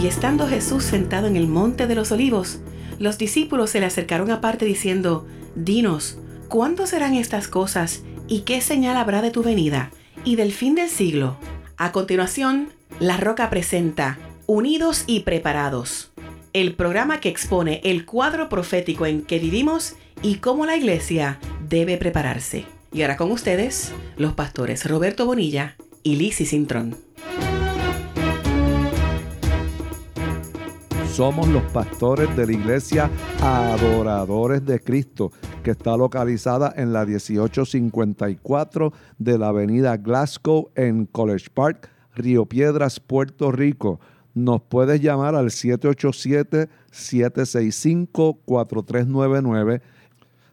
Y estando Jesús sentado en el monte de los olivos, los discípulos se le acercaron aparte diciendo, Dinos, ¿cuándo serán estas cosas y qué señal habrá de tu venida y del fin del siglo? A continuación, La Roca presenta Unidos y Preparados, el programa que expone el cuadro profético en que vivimos y cómo la iglesia debe prepararse. Y ahora con ustedes, los pastores Roberto Bonilla y Lizzie Cintrón. Somos los pastores de la iglesia Adoradores de Cristo, que está localizada en la 1854 de la avenida Glasgow en College Park, Río Piedras, Puerto Rico. Nos puedes llamar al 787-765-4399.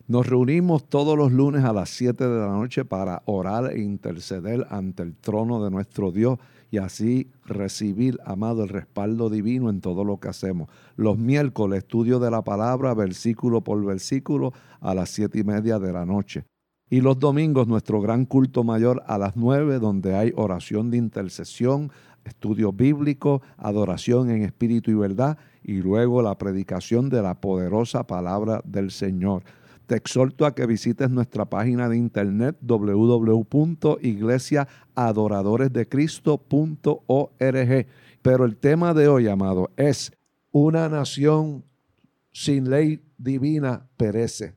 Nos reunimos todos los lunes a las 7 de la noche para orar e interceder ante el trono de nuestro Dios y así recibir, amado, el respaldo divino en todo lo que hacemos. Los miércoles, estudio de la palabra, versículo por versículo, a las siete y media de la noche. Y los domingos, nuestro gran culto mayor a las nueve, donde hay oración de intercesión, estudio bíblico, adoración en espíritu y verdad, y luego la predicación de la poderosa palabra del Señor. Te exhorto a que visites nuestra página de internet www.iglesiaadoradoresdecristo.org. Pero el tema de hoy, amado, es una nación sin ley divina perece.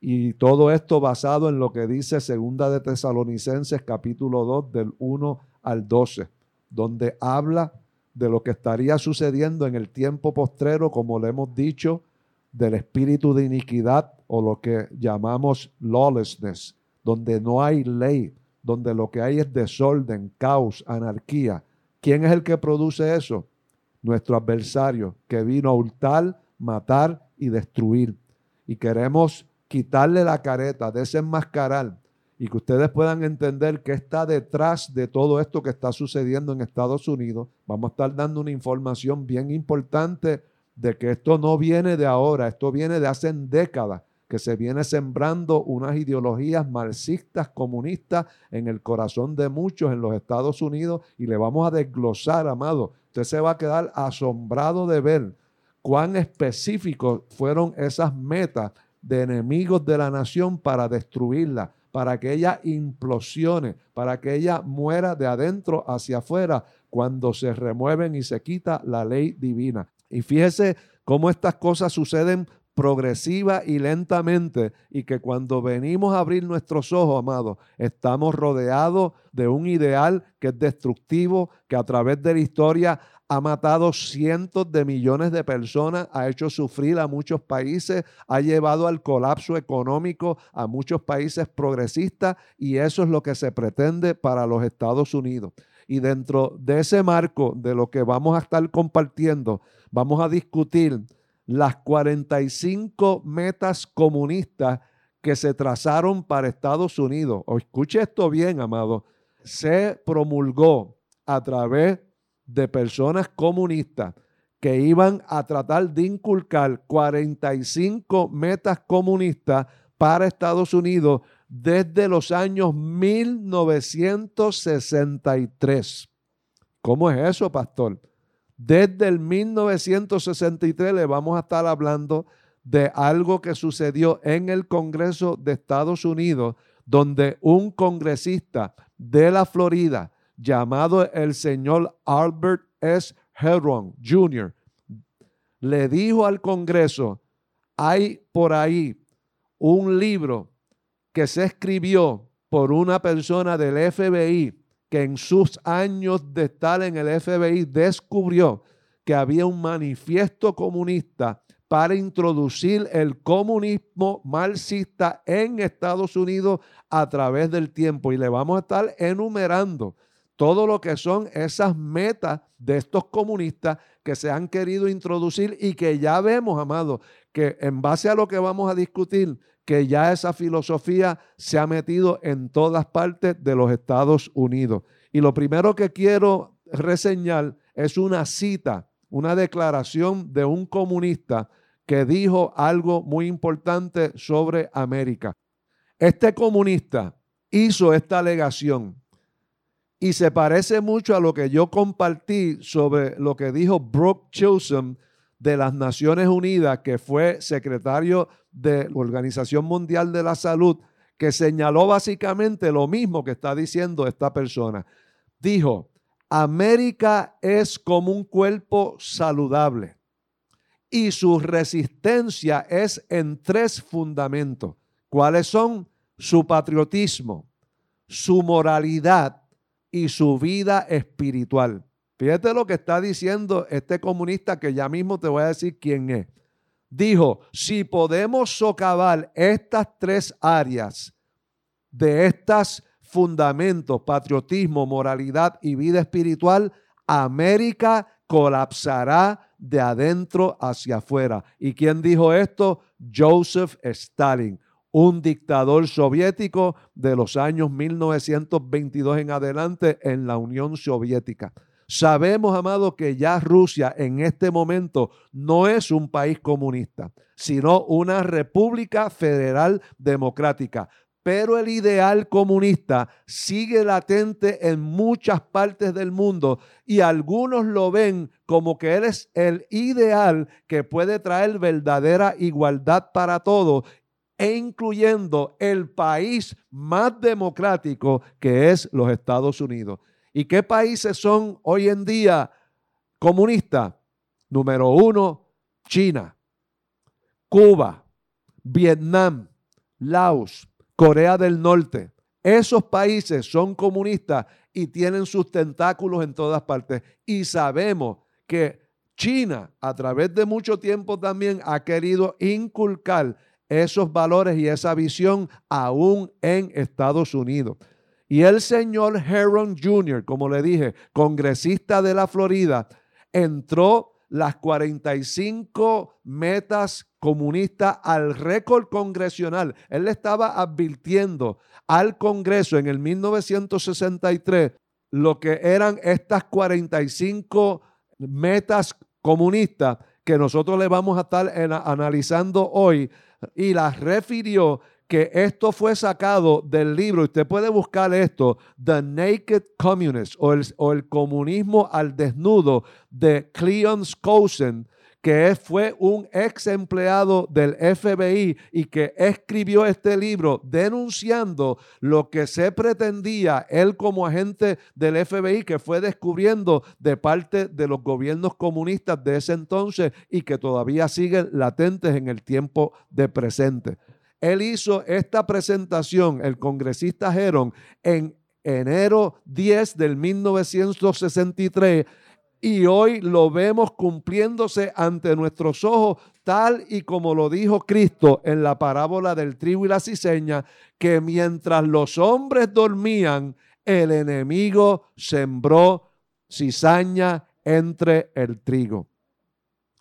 Y todo esto basado en lo que dice Segunda de Tesalonicenses capítulo 2 del 1 al 12, donde habla de lo que estaría sucediendo en el tiempo postrero, como le hemos dicho, del espíritu de iniquidad o lo que llamamos lawlessness, donde no hay ley, donde lo que hay es desorden, caos, anarquía. ¿Quién es el que produce eso? Nuestro adversario, que vino a hurtar, matar y destruir. Y queremos quitarle la careta, desenmascarar y que ustedes puedan entender qué está detrás de todo esto que está sucediendo en Estados Unidos. Vamos a estar dando una información bien importante de que esto no viene de ahora, esto viene de hace décadas, que se viene sembrando unas ideologías marxistas, comunistas en el corazón de muchos en los Estados Unidos y le vamos a desglosar, amado. Usted se va a quedar asombrado de ver cuán específicos fueron esas metas de enemigos de la nación para destruirla, para que ella implosione, para que ella muera de adentro hacia afuera cuando se remueven y se quita la ley divina. Y fíjese cómo estas cosas suceden progresiva y lentamente y que cuando venimos a abrir nuestros ojos, amados, estamos rodeados de un ideal que es destructivo, que a través de la historia ha matado cientos de millones de personas, ha hecho sufrir a muchos países, ha llevado al colapso económico a muchos países progresistas y eso es lo que se pretende para los Estados Unidos. Y dentro de ese marco de lo que vamos a estar compartiendo, vamos a discutir las 45 metas comunistas que se trazaron para Estados Unidos. O escuche esto bien, amado. Se promulgó a través de personas comunistas que iban a tratar de inculcar 45 metas comunistas para Estados Unidos desde los años 1963. ¿Cómo es eso, pastor? Desde el 1963 le vamos a estar hablando de algo que sucedió en el Congreso de Estados Unidos, donde un congresista de la Florida llamado el señor Albert S. Heron Jr. le dijo al Congreso, hay por ahí un libro que se escribió por una persona del FBI que en sus años de estar en el FBI descubrió que había un manifiesto comunista para introducir el comunismo marxista en Estados Unidos a través del tiempo. Y le vamos a estar enumerando todo lo que son esas metas de estos comunistas que se han querido introducir y que ya vemos, amados, que en base a lo que vamos a discutir, que ya esa filosofía se ha metido en todas partes de los Estados Unidos. Y lo primero que quiero reseñar es una cita, una declaración de un comunista que dijo algo muy importante sobre América. Este comunista hizo esta alegación Y se parece mucho a lo que yo compartí sobre lo que dijo Brooke Chisholm de las Naciones Unidas, que fue secretario de la Organización Mundial de la Salud, que señaló básicamente lo mismo que está diciendo esta persona. Dijo, América es como un cuerpo saludable y su resistencia es en tres fundamentos. ¿Cuáles son? Su patriotismo, su moralidad y su vida espiritual. Fíjate lo que está diciendo este comunista que ya mismo te voy a decir quién es. Dijo, si podemos socavar estas tres áreas de estos fundamentos, patriotismo, moralidad y vida espiritual, América colapsará de adentro hacia afuera. ¿Y quién dijo esto? Joseph Stalin, un dictador soviético de los años 1922 en adelante en la Unión Soviética. Sabemos, amado, que ya Rusia en este momento no es un país comunista, sino una república federal democrática. Pero el ideal comunista sigue latente en muchas partes del mundo y algunos lo ven como que él es el ideal que puede traer verdadera igualdad para todos e incluyendo el país más democrático que es los Estados Unidos. ¿Y qué países son hoy en día comunistas? Número uno, China, Cuba, Vietnam, Laos, Corea del Norte. Esos países son comunistas y tienen sus tentáculos en todas partes. Y sabemos que China, a través de mucho tiempo también, ha querido inculcar esos valores y esa visión aún en Estados Unidos. Y el señor Heron Jr., como le dije, congresista de la Florida, entró las 45 metas comunistas al récord congresional. Él le estaba advirtiendo al Congreso en el 1963 lo que eran estas 45 metas comunistas que nosotros le vamos a estar analizando hoy y las refirió que esto fue sacado del libro, usted puede buscar esto, The Naked Communist o el, o el comunismo al desnudo de Cleon Skousen, que fue un ex empleado del FBI y que escribió este libro denunciando lo que se pretendía él como agente del FBI que fue descubriendo de parte de los gobiernos comunistas de ese entonces y que todavía siguen latentes en el tiempo de presente. Él hizo esta presentación, el congresista Heron, en enero 10 del 1963 y hoy lo vemos cumpliéndose ante nuestros ojos, tal y como lo dijo Cristo en la parábola del trigo y la ciseña, que mientras los hombres dormían, el enemigo sembró cizaña entre el trigo.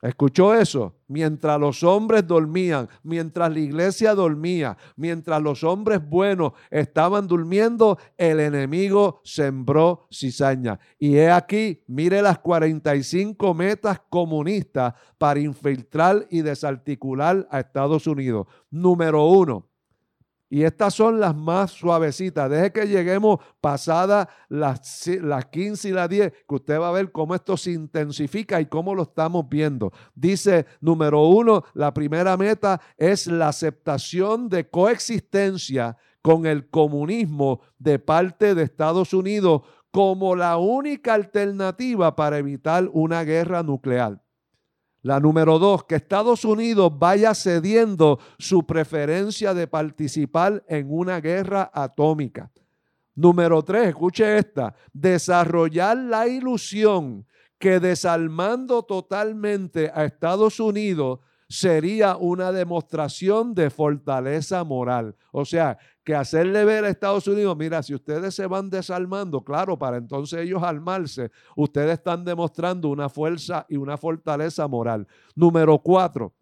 ¿Escuchó eso? Mientras los hombres dormían, mientras la iglesia dormía, mientras los hombres buenos estaban durmiendo, el enemigo sembró cizaña. Y he aquí, mire las 45 metas comunistas para infiltrar y desarticular a Estados Unidos. Número uno, y estas son las más suavecitas. Deje que lleguemos pasadas las, las 15 y las 10, que usted va a ver cómo esto se intensifica y cómo lo estamos viendo. Dice, número uno, la primera meta es la aceptación de coexistencia con el comunismo de parte de Estados Unidos como la única alternativa para evitar una guerra nuclear. La número dos, que Estados Unidos vaya cediendo su preferencia de participar en una guerra atómica. Número tres, escuche esta, desarrollar la ilusión que desarmando totalmente a Estados Unidos sería una demostración de fortaleza moral. O sea, que hacerle ver a Estados Unidos, mira, si ustedes se van desarmando, claro, para entonces ellos armarse, ustedes están demostrando una fuerza y una fortaleza moral. Número cuatro,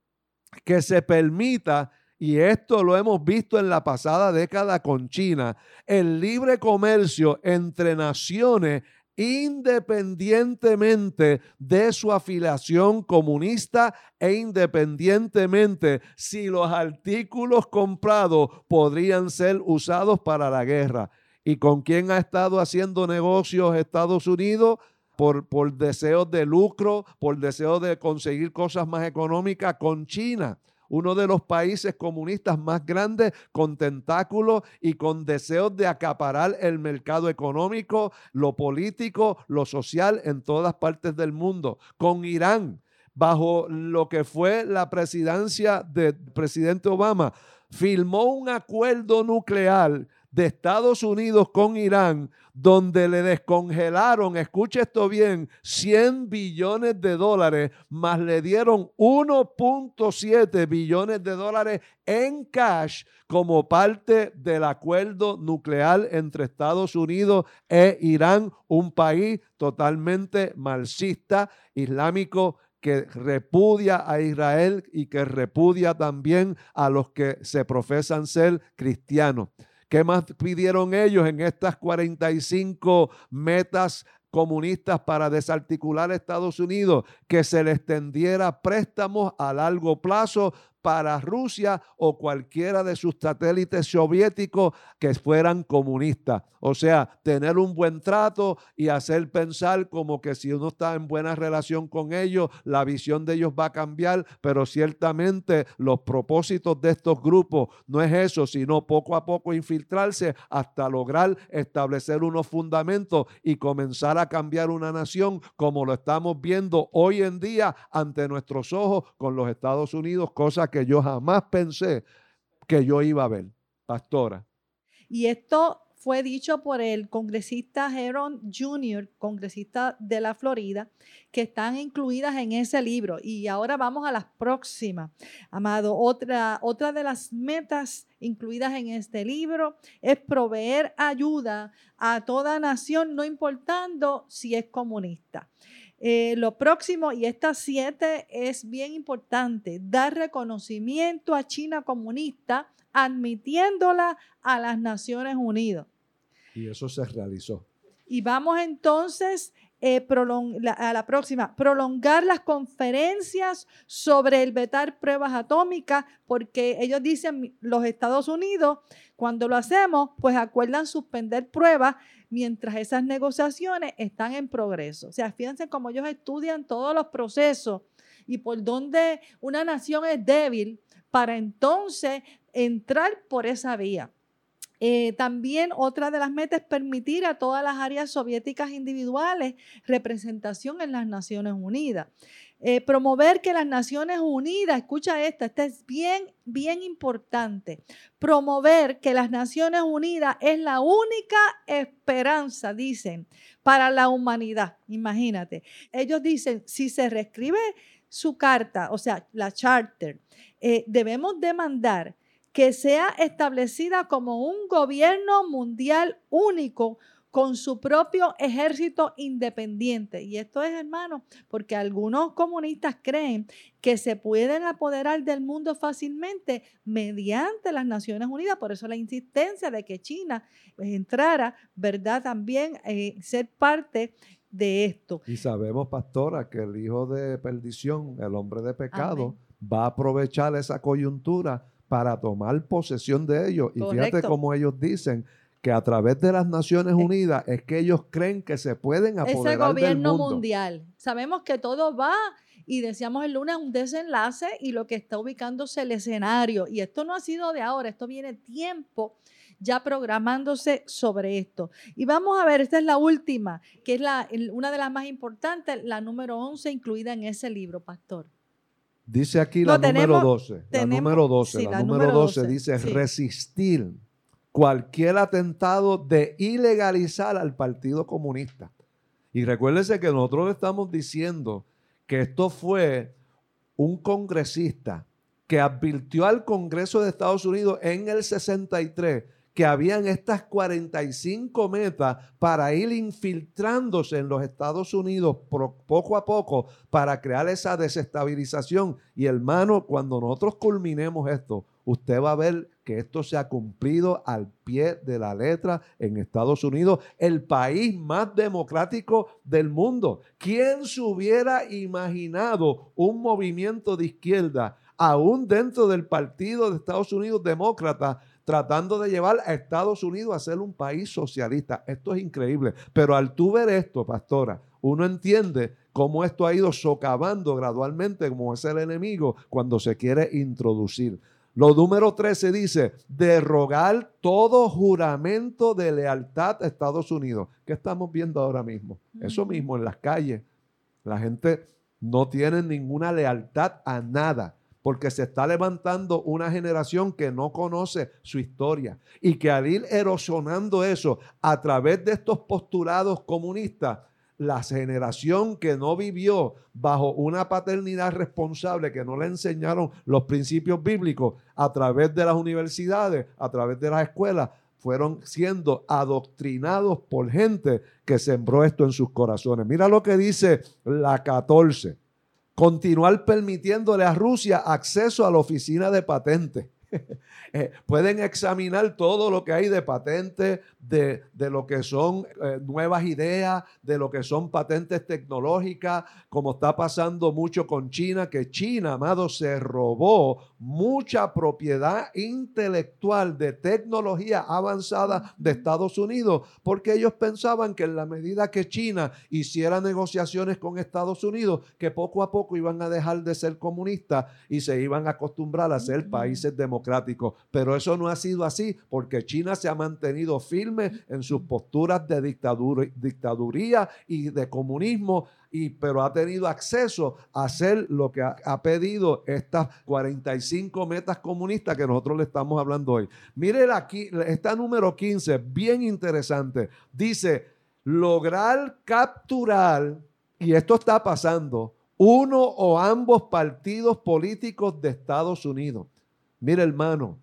que se permita y esto lo hemos visto en la pasada década con China, el libre comercio entre naciones independientemente de su afiliación comunista e independientemente si los artículos comprados podrían ser usados para la guerra. ¿Y con quién ha estado haciendo negocios Estados Unidos? Por, por deseos de lucro, por deseos de conseguir cosas más económicas con China uno de los países comunistas más grandes con tentáculos y con deseos de acaparar el mercado económico, lo político, lo social en todas partes del mundo. Con Irán, bajo lo que fue la presidencia del presidente Obama, firmó un acuerdo nuclear de Estados Unidos con Irán, donde le descongelaron, escuche esto bien, 100 billones de dólares, más le dieron 1.7 billones de dólares en cash como parte del acuerdo nuclear entre Estados Unidos e Irán, un país totalmente marxista, islámico, que repudia a Israel y que repudia también a los que se profesan ser cristianos. ¿Qué más pidieron ellos en estas 45 metas comunistas para desarticular Estados Unidos? Que se les tendiera préstamos a largo plazo para Rusia o cualquiera de sus satélites soviéticos que fueran comunistas. O sea, tener un buen trato y hacer pensar como que si uno está en buena relación con ellos, la visión de ellos va a cambiar, pero ciertamente los propósitos de estos grupos no es eso, sino poco a poco infiltrarse hasta lograr establecer unos fundamentos y comenzar a cambiar una nación como lo estamos viendo hoy en día ante nuestros ojos con los Estados Unidos, cosa que yo jamás pensé que yo iba a ver, pastora. Y esto fue dicho por el congresista Heron Jr., congresista de la Florida, que están incluidas en ese libro. Y ahora vamos a las próximas. Amado, otra, otra de las metas incluidas en este libro es proveer ayuda a toda nación, no importando si es comunista. Eh, lo próximo, y estas siete es bien importante, dar reconocimiento a China comunista, admitiéndola a las Naciones Unidas. Y eso se realizó. Y vamos entonces eh, a la próxima, prolongar las conferencias sobre el vetar pruebas atómicas, porque ellos dicen, los Estados Unidos, cuando lo hacemos, pues acuerdan suspender pruebas mientras esas negociaciones están en progreso. O sea, fíjense cómo ellos estudian todos los procesos y por dónde una nación es débil para entonces entrar por esa vía. Eh, también otra de las metas es permitir a todas las áreas soviéticas individuales representación en las Naciones Unidas. Eh, promover que las Naciones Unidas, escucha esta, esta es bien, bien importante, promover que las Naciones Unidas es la única esperanza, dicen, para la humanidad. Imagínate, ellos dicen, si se reescribe su carta, o sea, la charter, eh, debemos demandar que sea establecida como un gobierno mundial único con su propio ejército independiente. Y esto es, hermano, porque algunos comunistas creen que se pueden apoderar del mundo fácilmente mediante las Naciones Unidas. Por eso la insistencia de que China entrara, ¿verdad? También eh, ser parte de esto. Y sabemos, pastora, que el hijo de perdición, el hombre de pecado, va a aprovechar esa coyuntura para tomar posesión de ellos. Y fíjate cómo ellos dicen que a través de las Naciones eh. Unidas es que ellos creen que se pueden apoderar Ese gobierno mundial. Sabemos que todo va y decíamos el lunes un desenlace y lo que está ubicándose el escenario. Y esto no ha sido de ahora, esto viene tiempo ya programándose sobre esto. Y vamos a ver, esta es la última, que es la, una de las más importantes, la número 11 incluida en ese libro, pastor. Dice aquí la, número 12, la número 12. la, número 12. dice resistir cualquier atentado de ilegalizar al Partido Comunista. Y recuérdense que nosotros estamos diciendo que esto fue un congresista que advirtió al Congreso de Estados Unidos en el 63 que habían estas 45 metas para ir infiltrándose en los Estados Unidos poco a poco para crear esa desestabilización. Y hermano, cuando nosotros culminemos esto, usted va a ver que esto se ha cumplido al pie de la letra en Estados Unidos, el país más democrático del mundo. ¿Quién se hubiera imaginado un movimiento de izquierda, aún dentro del Partido de Estados Unidos Demócrata, tratando de llevar a Estados Unidos a ser un país socialista. Esto es increíble. Pero al tú ver esto, pastora, uno entiende cómo esto ha ido socavando gradualmente, como es el enemigo cuando se quiere introducir. Lo número 13 dice, derrogar todo juramento de lealtad a Estados Unidos. ¿Qué estamos viendo ahora mismo? Eso mismo en las calles. La gente no tiene ninguna lealtad a nada porque se está levantando una generación que no conoce su historia y que al ir erosionando eso a través de estos postulados comunistas, la generación que no vivió bajo una paternidad responsable, que no le enseñaron los principios bíblicos a través de las universidades, a través de las escuelas, fueron siendo adoctrinados por gente que sembró esto en sus corazones. Mira lo que dice la 14. Continuar permitiéndole a Rusia acceso a la oficina de patentes Eh, pueden examinar todo lo que hay de patentes, de, lo que son eh, nuevas ideas, de lo que son patentes tecnológicas, como está pasando mucho con China, que China, amado, se robó mucha propiedad intelectual de tecnología avanzada de Estados Unidos, porque ellos pensaban que en la medida que China hiciera negociaciones con Estados Unidos, que poco a poco iban a dejar de ser comunistas y se iban a acostumbrar a ser países democráticos. Pero eso no ha sido así porque China se ha mantenido firme en sus posturas de dictadura, dictaduría y de comunismo, y, pero ha tenido acceso a hacer lo que ha, ha, pedido estas 45 metas comunistas que nosotros le estamos hablando hoy. Mire aquí, está número 15, bien interesante. Dice, lograr capturar, y esto está pasando, uno o ambos partidos políticos de Estados Unidos. Mire, hermano,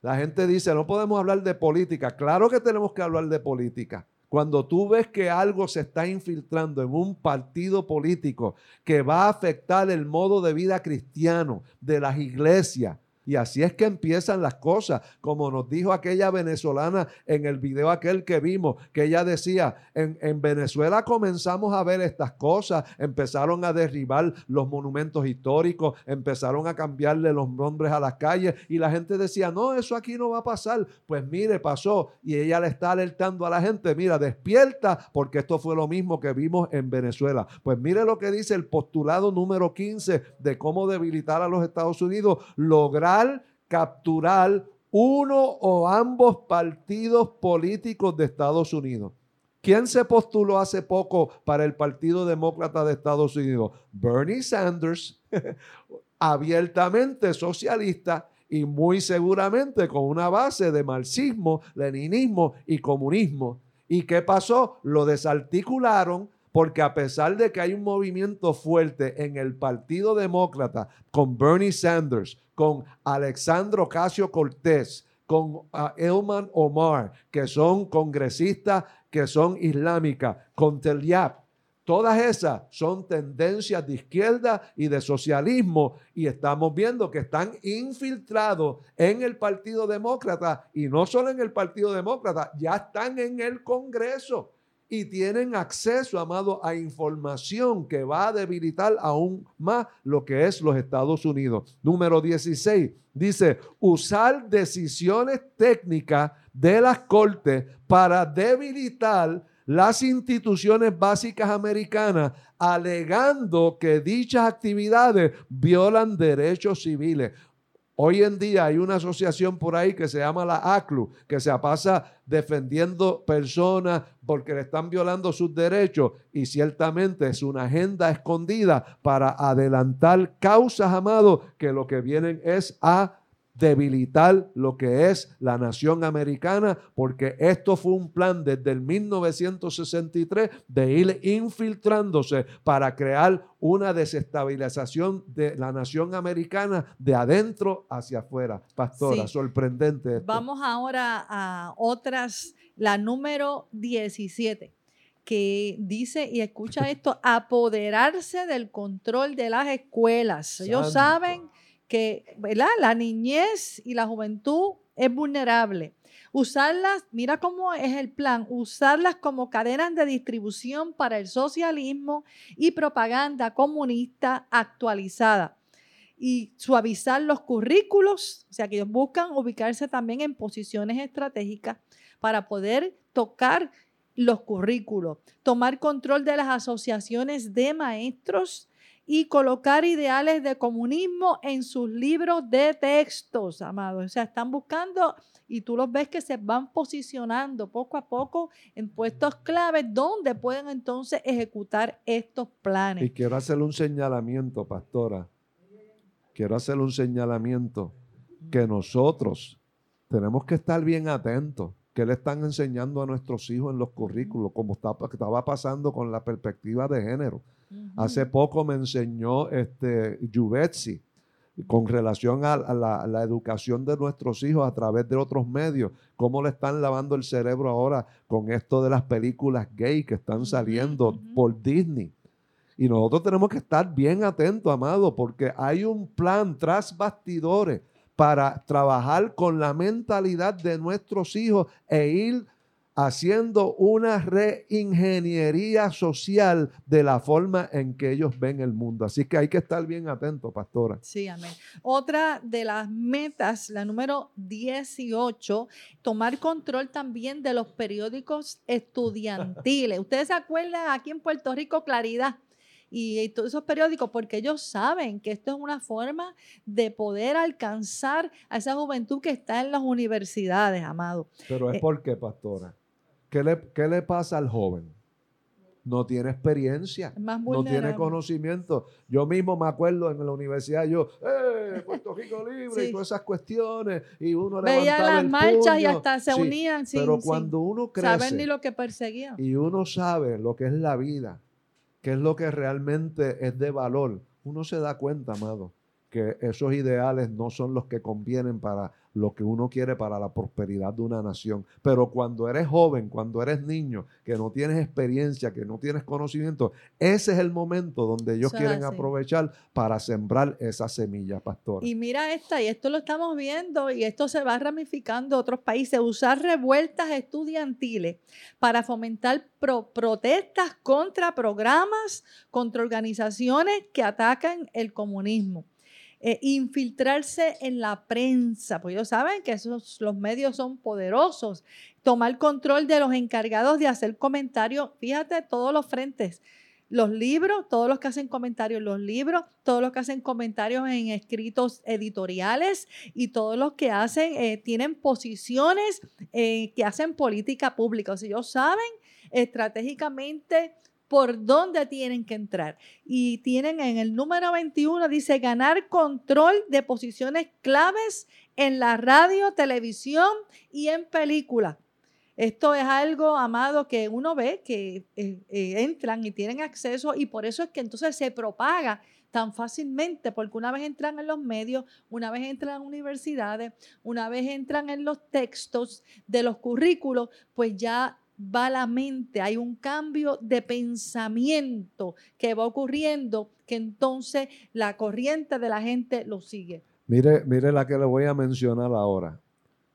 la gente dice, no podemos hablar de política. Claro que tenemos que hablar de política. Cuando tú ves que algo se está infiltrando en un partido político que va a afectar el modo de vida cristiano de las iglesias, y así es que empiezan las cosas, como nos dijo aquella venezolana en el video aquel que vimos, que ella decía, en, en, Venezuela comenzamos a ver estas cosas, empezaron a derribar los monumentos históricos, empezaron a cambiarle los nombres a las calles y la gente decía, no, eso aquí no va a pasar. Pues mire, pasó y ella le está alertando a la gente, mira, despierta, porque esto fue lo mismo que vimos en Venezuela. Pues mire lo que dice el postulado número 15 de cómo debilitar a los Estados Unidos, lograr capturar uno o ambos partidos políticos de Estados Unidos. ¿Quién se postuló hace poco para el Partido Demócrata de Estados Unidos? Bernie Sanders, abiertamente socialista y muy seguramente con una base de marxismo, leninismo y comunismo. ¿Y qué pasó? Lo desarticularon porque a pesar de que hay un movimiento fuerte en el Partido Demócrata con Bernie Sanders, con Alexandro Casio Cortés, con ah, Elman Omar, que son congresistas que son islámicas, con Teliap, Todas esas son tendencias de izquierda y de socialismo y estamos viendo que están infiltrados en el Partido Demócrata y no solo en el Partido Demócrata, ya están en el Congreso y tienen acceso, amado, a información que va a debilitar aún más lo que es los Estados Unidos. Número 16 dice, usar decisiones técnicas de las cortes para debilitar las instituciones básicas americanas, alegando que dichas actividades violan derechos civiles. Hoy en día hay una asociación por ahí que se llama la ACLU, que se pasa defendiendo personas porque le están violando sus derechos y ciertamente es una agenda escondida para adelantar causas, amados, que lo que vienen es a debilitar lo que es la nación americana, porque esto fue un plan desde el 1963 de ir infiltrándose para crear una desestabilización de la nación americana de adentro hacia afuera. Pastora, sorprendente. Vamos ahora a otras, la número 17 que dice, y escucha esto, apoderarse del control de las escuelas. Ellos saben que la niñez y la juventud es vulnerable. Usarlas, mira cómo es el plan, usarlas como cadenas de distribución para el socialismo y propaganda comunista actualizada. y suavizar los currículos, o sea que ellos buscan ubicarse también en posiciones estratégicas para poder tocar los currículos, tomar control de las asociaciones de maestros y colocar ideales de comunismo en sus libros de textos, amados. O sea, están buscando y tú los ves que se van posicionando poco a poco en puestos claves donde pueden entonces ejecutar estos planes. Y quiero hacerle un señalamiento, pastora. Quiero hacerle un señalamiento que nosotros tenemos que estar bien atentos que le están enseñando a nuestros hijos en los currículos, como estaba pasando con la perspectiva de género. Hace poco me enseñó este Juvetsi con relación a, la, educación de nuestros hijos a través de otros medios, cómo le están lavando el cerebro ahora con esto de las películas gay que están saliendo por Disney. Y nosotros tenemos que estar bien atentos, amado, porque hay un plan tras bastidores para trabajar con la mentalidad de nuestros hijos e ir haciendo una reingeniería social de la forma en que ellos ven el mundo. Así que hay que estar bien atentos, pastora. Sí, amén. Otra de las metas, la número 18, tomar control también de los periódicos estudiantiles. Ustedes se acuerdan aquí en Puerto Rico, Claridad y, todos esos periódicos, porque ellos saben que esto es una forma de poder alcanzar a esa juventud que está en las universidades, amado. Pero es eh, porque, pastora, ¿qué le, ¿qué le pasa al joven? no tiene experiencia, no tiene conocimiento. Yo mismo me acuerdo en la universidad, yo, ¡eh! Puerto Rico libre y todas esas cuestiones, y uno Veía las marchas y hasta se unían sin, Pero cuando uno crece, saber ni lo que perseguía. Y uno sabe lo que es la vida, qué es lo que realmente es de valor, uno se da cuenta, amado, que esos ideales no son los que convienen para lo que uno quiere para la prosperidad de una nación. Pero cuando eres joven, cuando eres niño, que no tienes experiencia, que no tienes conocimiento, ese es el momento donde ellos quieren aprovechar para sembrar esa semilla, pastor. Y mira esta, y esto lo estamos viendo, y esto se va ramificando a otros países, usar revueltas estudiantiles para fomentar protestas contra programas, contra organizaciones que atacan el comunismo. Eh, infiltrarse en la prensa, pues ellos saben que esos, los medios son poderosos, tomar control de los encargados de hacer comentarios, fíjate, todos los frentes, los libros, todos los que hacen comentarios en los libros, todos los que hacen comentarios en escritos editoriales y todos los que hacen, eh, tienen posiciones eh, que hacen política pública. O sea, ellos saben estratégicamente por dónde tienen que entrar. Y tienen en el número 21, dice, ganar control de posiciones claves en la radio, televisión y en película. Esto es algo, amado, que uno ve que eh, eh, entran y tienen acceso y por eso es que entonces se propaga tan fácilmente, porque una vez entran en los medios, una vez entran en universidades, una vez entran en los textos de los currículos, pues ya va la mente, hay un cambio de pensamiento que va ocurriendo, que entonces la corriente de la gente lo sigue. Mire, mire la que le voy a mencionar ahora.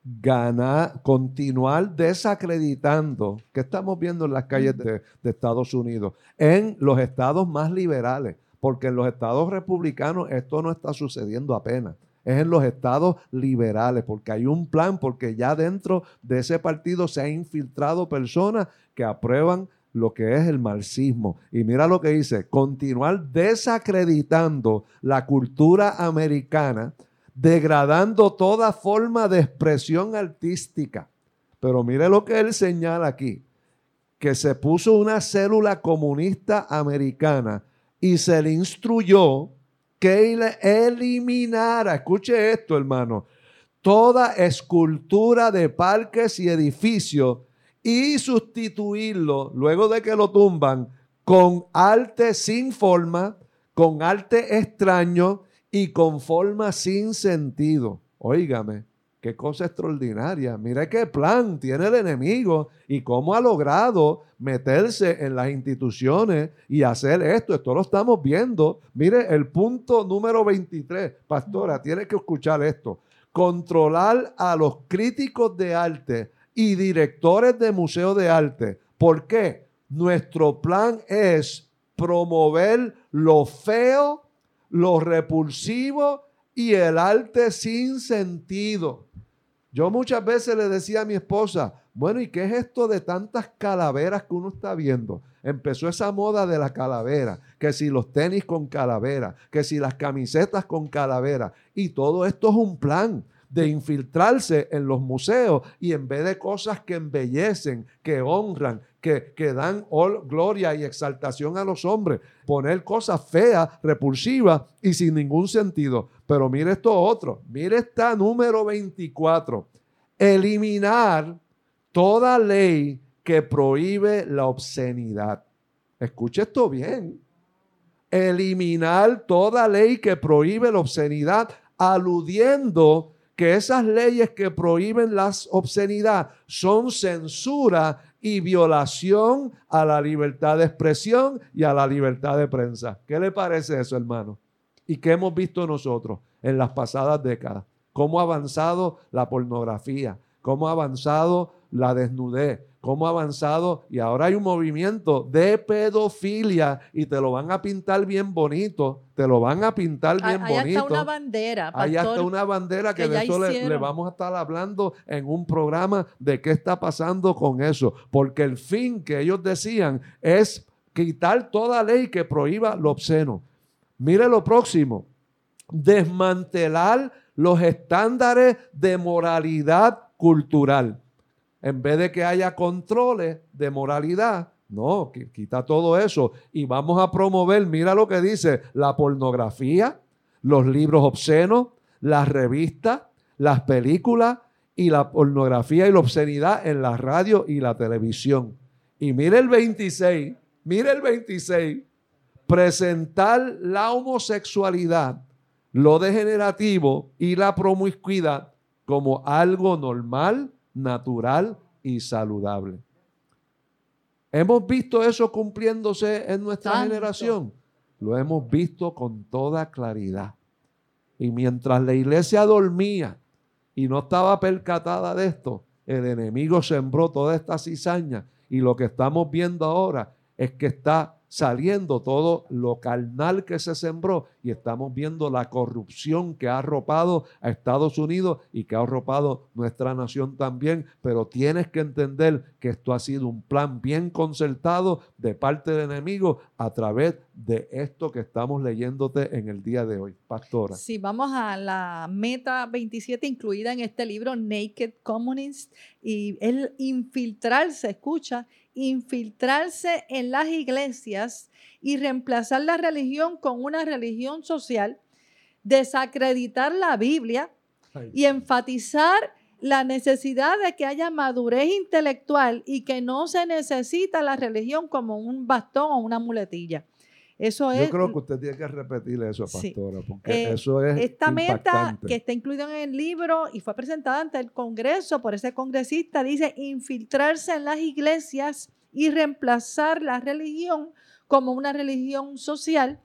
Ganar, continuar desacreditando, que estamos viendo en las calles de, de Estados Unidos, en los estados más liberales, porque en los estados republicanos esto no está sucediendo apenas es en los estados liberales, porque hay un plan, porque ya dentro de ese partido se han infiltrado personas que aprueban lo que es el marxismo. Y mira lo que dice, continuar desacreditando la cultura americana, degradando toda forma de expresión artística. Pero mire lo que él señala aquí, que se puso una célula comunista americana y se le instruyó que eliminara, escuche esto hermano, toda escultura de parques y edificios y sustituirlo, luego de que lo tumban, con arte sin forma, con arte extraño y con forma sin sentido. Óigame, Qué cosa extraordinaria. Mire qué plan tiene el enemigo y cómo ha logrado meterse en las instituciones y hacer esto. Esto lo estamos viendo. Mire el punto número 23. Pastora, tiene que escuchar esto. Controlar a los críticos de arte y directores de museos de arte. ¿Por qué? Nuestro plan es promover lo feo, lo repulsivo y el arte sin sentido. Yo muchas veces le decía a mi esposa, bueno, ¿y qué es esto de tantas calaveras que uno está viendo? Empezó esa moda de la calavera, que si los tenis con calavera, que si las camisetas con calavera, y todo esto es un plan de infiltrarse en los museos y en vez de cosas que embellecen, que honran, que, dan gloria y exaltación a los hombres, poner cosas feas, repulsivas y sin ningún sentido. Pero mire esto otro, mire esta número 24, eliminar toda ley que prohíbe la obscenidad. Escuche esto bien. Eliminar toda ley que prohíbe la obscenidad, aludiendo que esas leyes que prohíben la obscenidad son censura y violación a la libertad de expresión y a la libertad de prensa. ¿Qué le parece eso, hermano? ¿Y qué hemos visto nosotros en las pasadas décadas? ¿Cómo ha avanzado la pornografía? ¿Cómo ha avanzado la desnudez? cómo ha avanzado y ahora hay un movimiento de pedofilia y te lo van a pintar bien bonito, te lo van a pintar bien bonito. Ahí está una bandera. Ahí está una bandera que, de eso le, vamos a estar hablando en un programa de qué está pasando con eso, porque el fin que ellos decían es quitar toda ley que prohíba lo obsceno. Mire lo próximo, desmantelar los estándares de moralidad cultural. En vez de que haya controles de moralidad, no, quita todo eso y vamos a promover, mira lo que dice, la pornografía, los libros obscenos, las revistas, las películas y la pornografía y la obscenidad en la radio y la televisión. Y mire el 26, mire el 26, presentar la homosexualidad, lo degenerativo y la promiscuidad como algo normal, natural y saludable. ¿Hemos visto eso cumpliéndose en nuestra generación? Lo hemos visto con toda claridad. Y mientras la iglesia dormía y no estaba percatada de esto, el enemigo sembró toda esta cizaña. Y lo que estamos viendo ahora es que está saliendo todo lo carnal que se sembró y estamos viendo la corrupción que ha arropado a Estados Unidos y que ha arropado nuestra nación también, pero tienes que entender que esto ha sido un plan bien concertado de parte del enemigo a través de esto que estamos leyéndote en el día de hoy, pastora. Sí, vamos a la meta 27 incluida en este libro Naked Communist y el infiltrarse, escucha, infiltrarse en las iglesias y reemplazar la religión con una religión social, desacreditar la Biblia y enfatizar la necesidad de que haya madurez intelectual y que no se necesita la religión como un bastón o una muletilla. Eso Yo creo que usted tiene que repetir eso, pastora, porque eh, eso es Esta meta que está incluida en el libro y fue presentada ante el Congreso por ese congresista dice infiltrarse en las iglesias y reemplazar la religión como una religión social,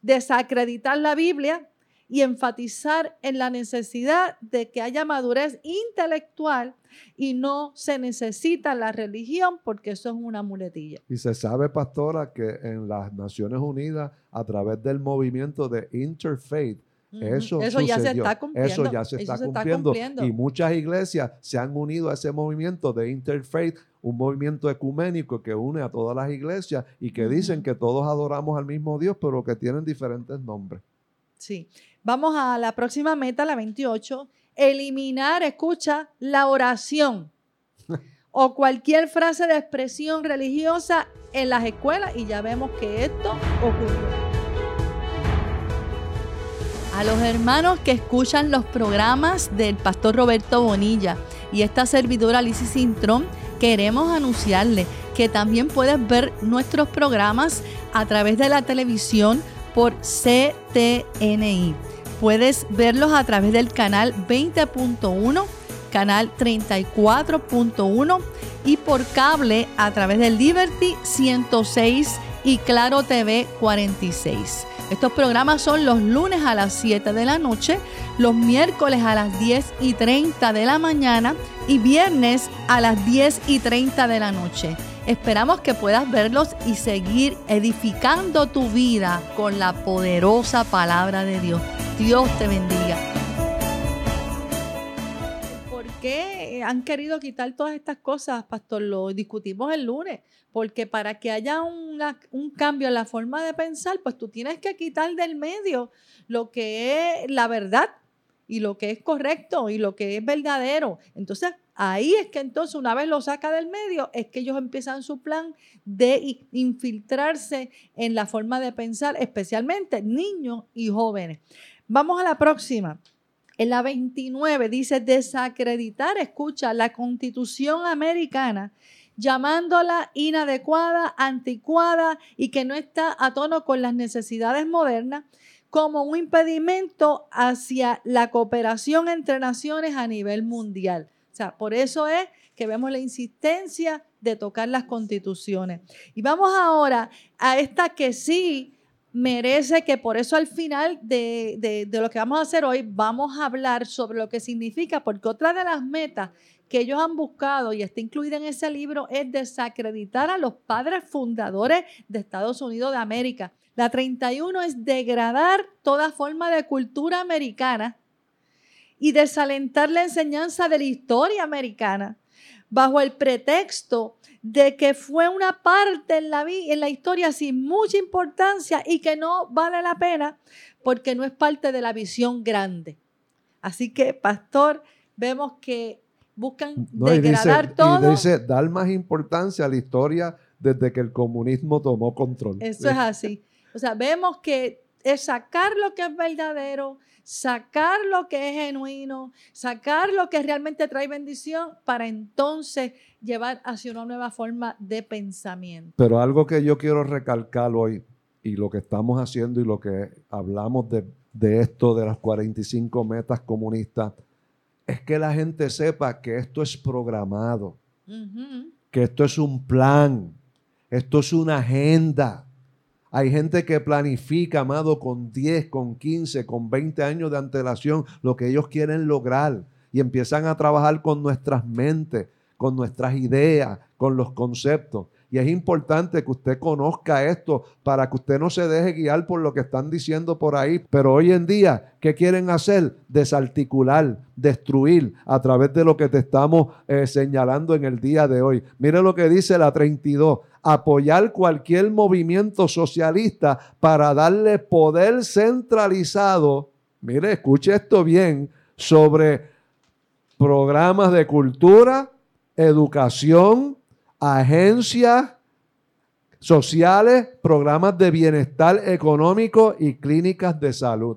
desacreditar la Biblia y enfatizar en la necesidad de que haya madurez intelectual y no se necesita la religión porque eso es una muletilla. Y se sabe, pastora, que en las Naciones Unidas, a través del movimiento de Interfaith, eso, ya se está cumpliendo. Eso ya se, está, cumpliendo. Y muchas iglesias se han unido a ese movimiento de Interfaith, un movimiento ecuménico que une a todas las iglesias y que dicen que todos adoramos al mismo Dios, pero que tienen diferentes nombres. Sí. Vamos a la próxima meta, la 28. Eliminar, escucha, la oración o cualquier frase de expresión religiosa en las escuelas y ya vemos que esto ocurrió. A los hermanos que escuchan los programas del pastor Roberto Bonilla y esta servidora Alicia Cintrón, queremos anunciarle que también puedes ver nuestros programas a través de la televisión por CTNI. Puedes verlos a través del canal 20.1, canal 34.1 y por cable a través del Liberty 106 y Claro TV 46. Estos programas son los lunes a las 7 de la noche, los miércoles a las 10 y 30 de la mañana y viernes a las 10 y 30 de la noche. Esperamos que puedas verlos y seguir edificando tu vida con la poderosa palabra de Dios. Dios te bendiga. ¿Por qué han querido quitar todas estas cosas, pastor? Lo discutimos el lunes. Porque para que haya un cambio en la forma de pensar, pues tú tienes que quitar del medio lo que es la verdad y lo que es correcto y lo que es verdadero. Entonces, ahí es que entonces una vez lo saca del medio, es que ellos empiezan su plan de infiltrarse en la forma de pensar, especialmente niños y jóvenes. Vamos a la próxima. En la 29 dice desacreditar, escucha, la constitución americana llamándola inadecuada, anticuada y que no está a tono con las necesidades modernas como un impedimento hacia la cooperación entre naciones a nivel mundial. O sea, por eso es que vemos la insistencia de tocar las constituciones. Y vamos ahora a esta que sí merece que por eso al final de, de, lo que vamos a hacer hoy vamos a hablar sobre lo que significa, porque otra de las metas que ellos han buscado y está incluida en ese libro es desacreditar a los padres fundadores de Estados Unidos de América. La 31 es degradar toda forma de cultura americana y desalentar la enseñanza de la historia americana bajo el pretexto de que fue una parte en la, en la historia sin mucha importancia y que no vale la pena porque no es parte de la visión grande. Así que, pastor, vemos que buscan degradar todo. Y dice, dar más importancia a la historia desde que el comunismo tomó control. Eso es así. O sea, vemos que es sacar lo que es verdadero, sacar lo que es genuino, sacar lo que realmente trae bendición para entonces llevar hacia una nueva forma de pensamiento. Pero algo que yo quiero recalcar hoy y lo que estamos haciendo y lo que hablamos de, de esto de las 45 metas comunistas es que la gente sepa que esto es programado, que esto es un plan, esto es una agenda hay gente que planifica, amado, con 10, con 15, con 20 años de antelación lo que ellos quieren lograr y empiezan a trabajar con nuestras mentes, con nuestras ideas, con los conceptos. Y es importante que usted conozca esto para que usted no se deje guiar por lo que están diciendo por ahí. Pero hoy en día, ¿qué quieren hacer? Desarticular, destruir a través de lo que te estamos eh, señalando en el día de hoy. Mire lo que dice la 32 apoyar cualquier movimiento socialista para darle poder centralizado, mire, escuche esto bien, sobre programas de cultura, educación, agencias sociales, programas de bienestar económico y clínicas de salud.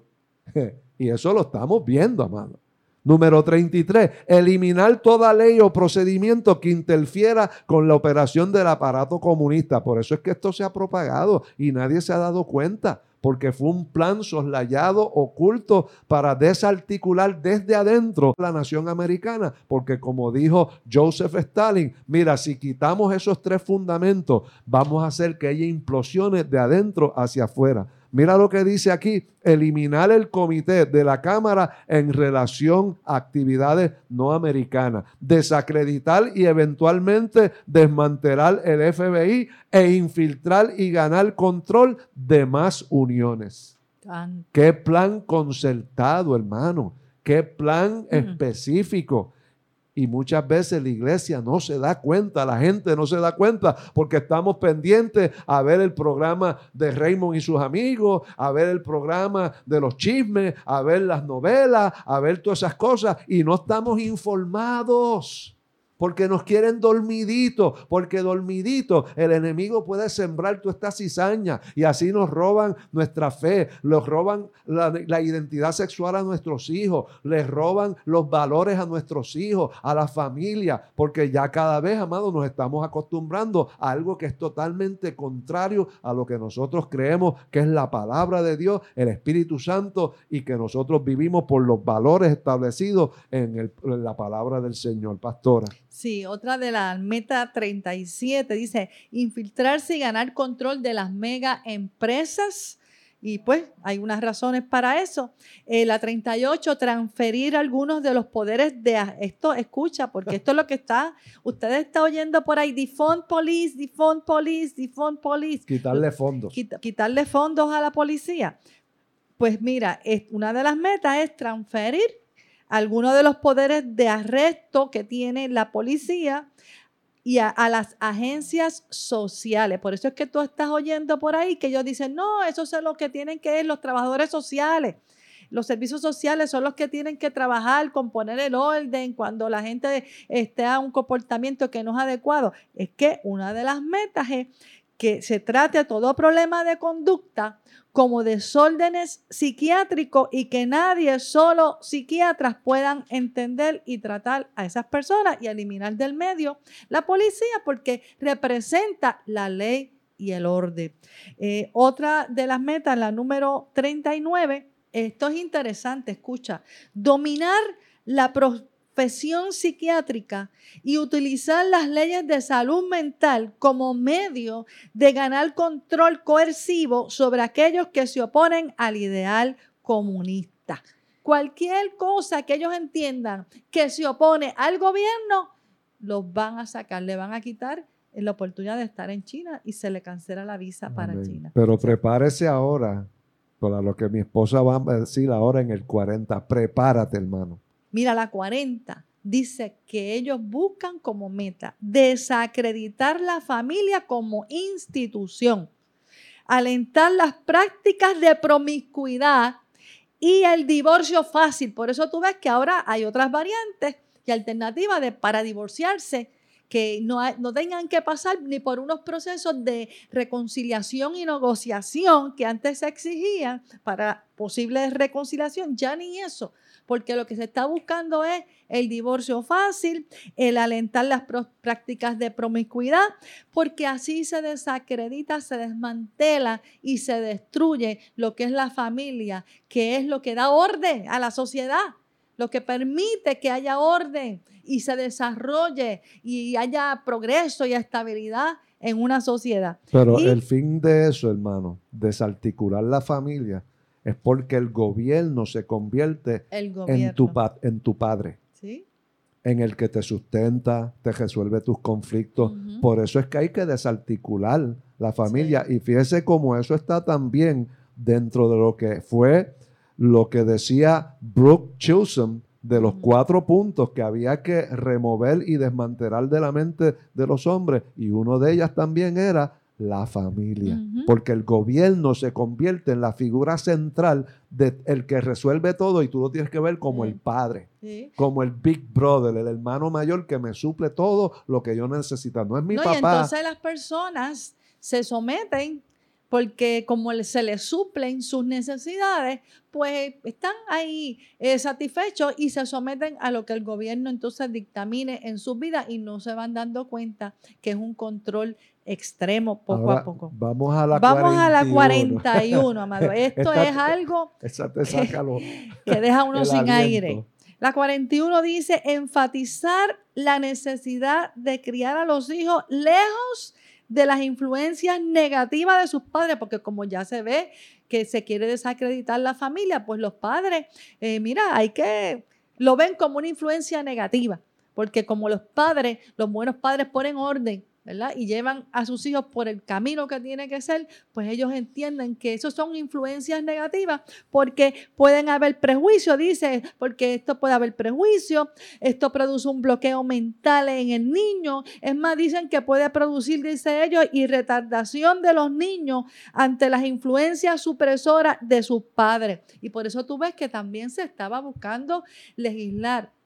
Y eso lo estamos viendo, amado. Número 33, eliminar toda ley o procedimiento que interfiera con la operación del aparato comunista. Por eso es que esto se ha propagado y nadie se ha dado cuenta, porque fue un plan soslayado, oculto, para desarticular desde adentro la nación americana. Porque como dijo Joseph Stalin, mira, si quitamos esos tres fundamentos, vamos a hacer que haya implosiones de adentro hacia afuera. Mira lo que dice aquí, eliminar el comité de la Cámara en relación a actividades no americanas, desacreditar y eventualmente desmantelar el FBI e infiltrar y ganar control de más uniones. Qué plan concertado, hermano. Qué plan específico. Y muchas veces la iglesia no se da cuenta, la gente no se da cuenta porque estamos pendientes a ver el programa de Raymond y sus amigos, a ver el programa de los chismes, a ver las novelas, a ver todas esas cosas y no estamos informados porque nos quieren dormiditos, porque dormidito el enemigo puede sembrar toda esta cizaña y así nos roban nuestra fe, nos roban la, identidad sexual a nuestros hijos, les roban los valores a nuestros hijos, a la familia, porque ya cada vez, amados, nos estamos acostumbrando a algo que es totalmente contrario a lo que nosotros creemos que es la palabra de Dios, el Espíritu Santo y que nosotros vivimos por los valores establecidos en la palabra del Señor, pastora. Sí, otra de la meta 37 dice infiltrarse y ganar control de las mega empresas Y pues hay unas razones para eso. Eh, la 38, transferir algunos de los poderes de esto, escucha, porque esto es lo que está, usted está oyendo por ahí, defund police, defund police, defund police. Quitarle fondos. quitarle fondos a la policía. Pues mira, una de las metas es transferir algunos de los poderes de arresto que tiene la policía y a, las agencias sociales. Por eso es que tú estás oyendo por ahí que ellos dicen, no, eso es lo que tienen que es los trabajadores sociales. Los servicios sociales son los que tienen que trabajar con poner el orden cuando la gente esté a un comportamiento que no es adecuado. Es que una de las metas es que se trate todo problema de conducta como desórdenes psiquiátricos y que nadie, solo psiquiatras, puedan entender y tratar a esas personas y eliminar del medio la policía porque representa la ley y el orden. Eh, otra de las metas, la número 39, esto es interesante, escucha, dominar la profesión psiquiátrica y utilizar las leyes de salud mental como medio de ganar control coercivo sobre aquellos que se oponen al ideal comunista. Cualquier cosa que ellos entiendan que se opone al gobierno, los van a sacar, le van a quitar la oportunidad de estar en China y se le cancela la visa para China. Pero prepárese ahora para lo que mi esposa va a decir ahora en el 40. Prepárate, hermano. Mira, la 40 dice que ellos buscan como meta desacreditar la familia como institución, alentar las prácticas de promiscuidad y el divorcio fácil. Por eso tú ves que ahora hay otras variantes y alternativas para divorciarse que no, no, tengan que pasar ni por unos procesos de reconciliación y negociación que antes se exigían para posible reconciliación, ya ni eso porque lo que se está buscando es el divorcio fácil, el alentar las prácticas de promiscuidad, porque así se desacredita, se desmantela y se destruye lo que es la familia, que es lo que da orden a la sociedad, lo que permite que haya orden y se desarrolle y haya progreso y estabilidad en una sociedad. Pero el fin de eso, hermano, desarticular la familia, es porque el gobierno se convierte En, tu, en tu padre. En el que te sustenta, te resuelve tus conflictos. Por eso es que hay que desarticular la familia. Y fíjese cómo eso está también dentro de lo que fue lo que decía Brooke Chisholm de los cuatro puntos que había que remover y desmantelar de la mente de los hombres. Y uno de ellas también era la familia, porque el gobierno se convierte en la figura central de el que resuelve todo y tú lo tienes que ver como el padre, como el big brother, el hermano mayor que me suple todo lo que yo necesito. No es mi papá. Y entonces las personas se someten porque como se les suplen sus necesidades, pues están ahí eh, satisfechos y se someten a lo que el gobierno entonces dictamine en sus vidas y no se van dando cuenta que es un control extremo poco a poco. Vamos a la vamos 41. a la 41, amado. Esto es algo que, deja uno sin aire. La 41 dice enfatizar la necesidad de criar a los hijos lejos de las influencias negativas de sus padres, porque como ya se ve que se quiere desacreditar la familia, pues los padres, eh, mira, hay que, lo ven como una influencia negativa, porque como los padres, los buenos padres ponen orden y llevan a sus hijos por el camino que tiene que ser, pues ellos entienden que eso son influencias negativas porque pueden haber prejuicios, dice, porque esto puede haber prejuicio, esto produce un bloqueo mental en el niño, es más, dicen que puede producir, dice ellos, y retardación de los niños ante las influencias supresoras de sus padres. Y por eso tú ves que también se estaba buscando legislar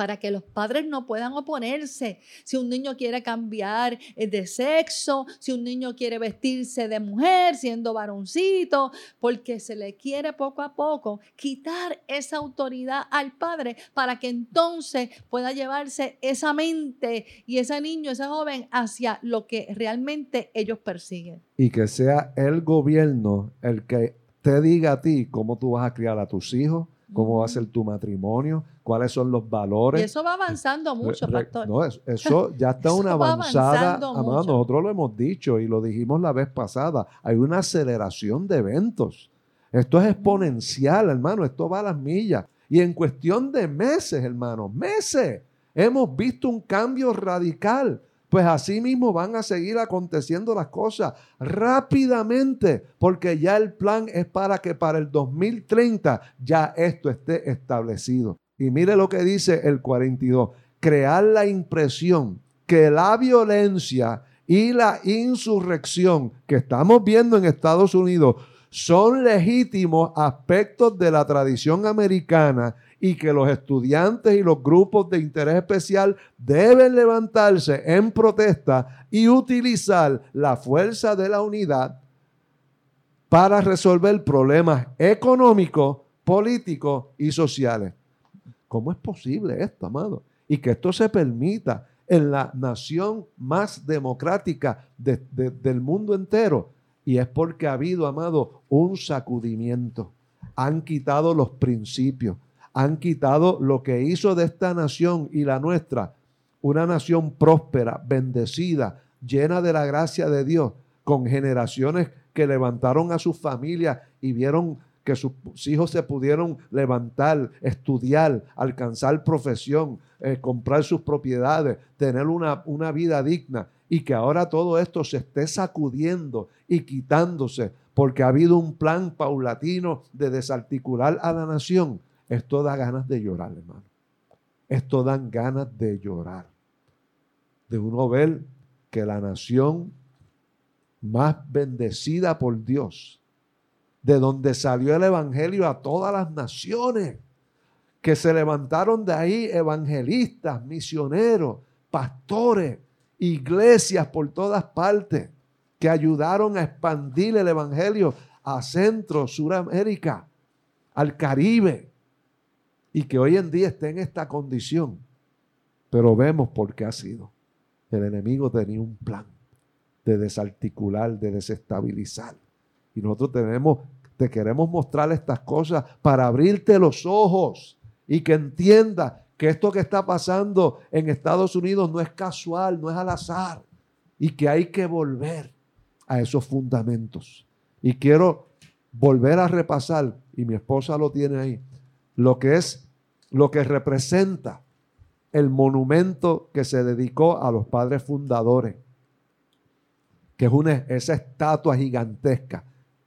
para que los padres no puedan oponerse. Si un niño quiere cambiar eh, de sexo, si un niño quiere vestirse de mujer siendo varoncito, porque se le quiere poco a poco quitar esa autoridad al padre para que entonces pueda llevarse esa mente y ese niño, ese joven hacia lo que realmente ellos persiguen. Y que sea el gobierno el que te diga a ti cómo tú vas a criar a tus hijos, cómo va a ser tu matrimonio, cuáles son los valores. Y eso va avanzando mucho, pastor. No, eso, ya está una avanzada. nosotros lo hemos dicho y lo dijimos la vez pasada. Hay una aceleración de eventos Esto es exponencial, hermano. Esto va a las millas. Y en cuestión de meses, hermano, meses, hemos visto un cambio radical. Pues así mismo van a seguir aconteciendo las cosas rápidamente, porque ya el plan es para que para el 2030 ya esto esté establecido. Y mire lo que dice el 42, crear la impresión que la violencia y la insurrección que estamos viendo en Estados Unidos son legítimos aspectos de la tradición americana y que los estudiantes y los grupos de interés especial deben levantarse en protesta y utilizar la fuerza de la unidad para resolver problemas económicos, políticos y sociales. ¿Cómo es posible esto, amado? Y que esto se permita en la nación más democrática del mundo entero y es porque ha habido, amado, un sacudimiento. Han quitado los principios, han quitado lo que hizo de esta nación y la nuestra. Una nación próspera, bendecida, llena de la gracia de Dios, con generaciones que levantaron a sus familias y vieron que sus hijos se pudieron levantar, estudiar, alcanzar profesión, eh, comprar sus propiedades, tener una, una vida digna. Y que ahora todo esto se esté sacudiendo y quitándose porque ha habido un plan paulatino de desarticular a la nación, esto da ganas de llorar, hermano. Esto dan ganas de llorar. De uno ver que la nación más bendecida por Dios, de donde salió el Evangelio a todas las naciones, que se levantaron de ahí evangelistas, misioneros, pastores, iglesias por todas partes que ayudaron a expandir el Evangelio a Centro, Suramérica, al Caribe, y que hoy en día esté en esta condición. Pero vemos por qué ha sido. El enemigo tenía un plan de desarticular, de desestabilizar. Y nosotros tenemos, te queremos mostrar estas cosas para abrirte los ojos y que entiendas que esto que está pasando en Estados Unidos no es casual, no es al azar, y que hay que volver a esos fundamentos. Y quiero volver a repasar, y mi esposa lo tiene ahí, lo que es, lo que representa el monumento que se dedicó a los padres fundadores, que es una, esa estatua gigantesca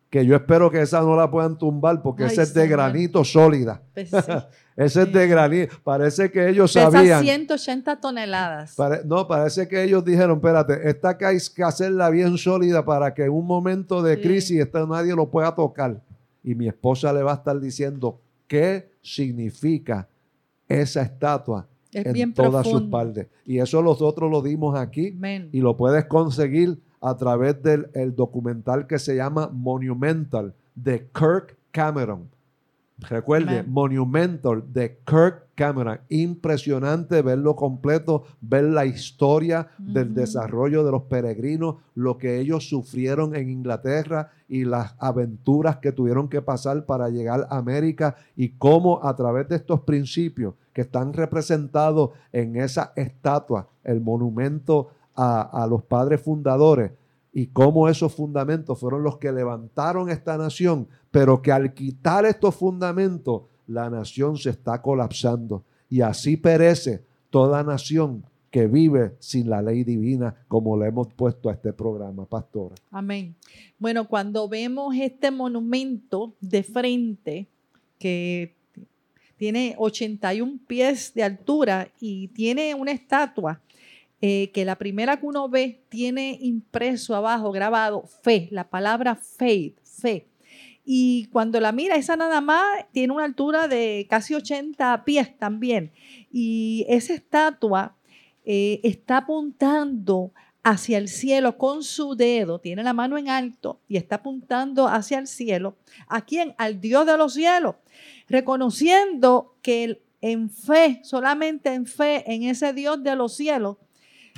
que yo espero que esa no la puedan tumbar porque esa es de granito sólida. Pues esa es de granito. Parece que ellos Pesa sabían. 180 toneladas. no, parece que ellos dijeron, espérate, esta hay que hacerla bien sólida para que en un momento de crisis esta nadie lo pueda tocar. Y mi esposa le va a estar diciendo qué significa esa estatua en todas sus partes. Y eso nosotros lo dimos aquí y lo puedes conseguir a través del documental que se llama Monumental de Kirk Cameron. Recuerde, Monumental de Kirk Cameron. Impresionante verlo completo, ver la historia del desarrollo de los peregrinos, lo que ellos sufrieron en Inglaterra y las aventuras que tuvieron que pasar para llegar a América y cómo a través de estos principios que están representados en esa estatua, el monumento a, los padres fundadores y cómo esos fundamentos fueron los que levantaron esta nación, pero que al quitar estos fundamentos, la nación se está colapsando y así perece toda nación que vive sin la ley divina, como le hemos puesto a este programa, pastora. Amén. Bueno, cuando vemos este monumento de frente, que tiene 81 pies de altura y tiene una estatua eh, que la primera que uno ve tiene impreso abajo, grabado, fe, la palabra faith, fe. Y cuando la mira, esa nada más tiene una altura de casi 80 pies también. Y esa estatua eh, está apuntando hacia el cielo con su dedo, tiene la mano en alto y está apuntando hacia el cielo. ¿A quién? Al Dios de los cielos, reconociendo que en fe, solamente en fe en ese Dios de los cielos,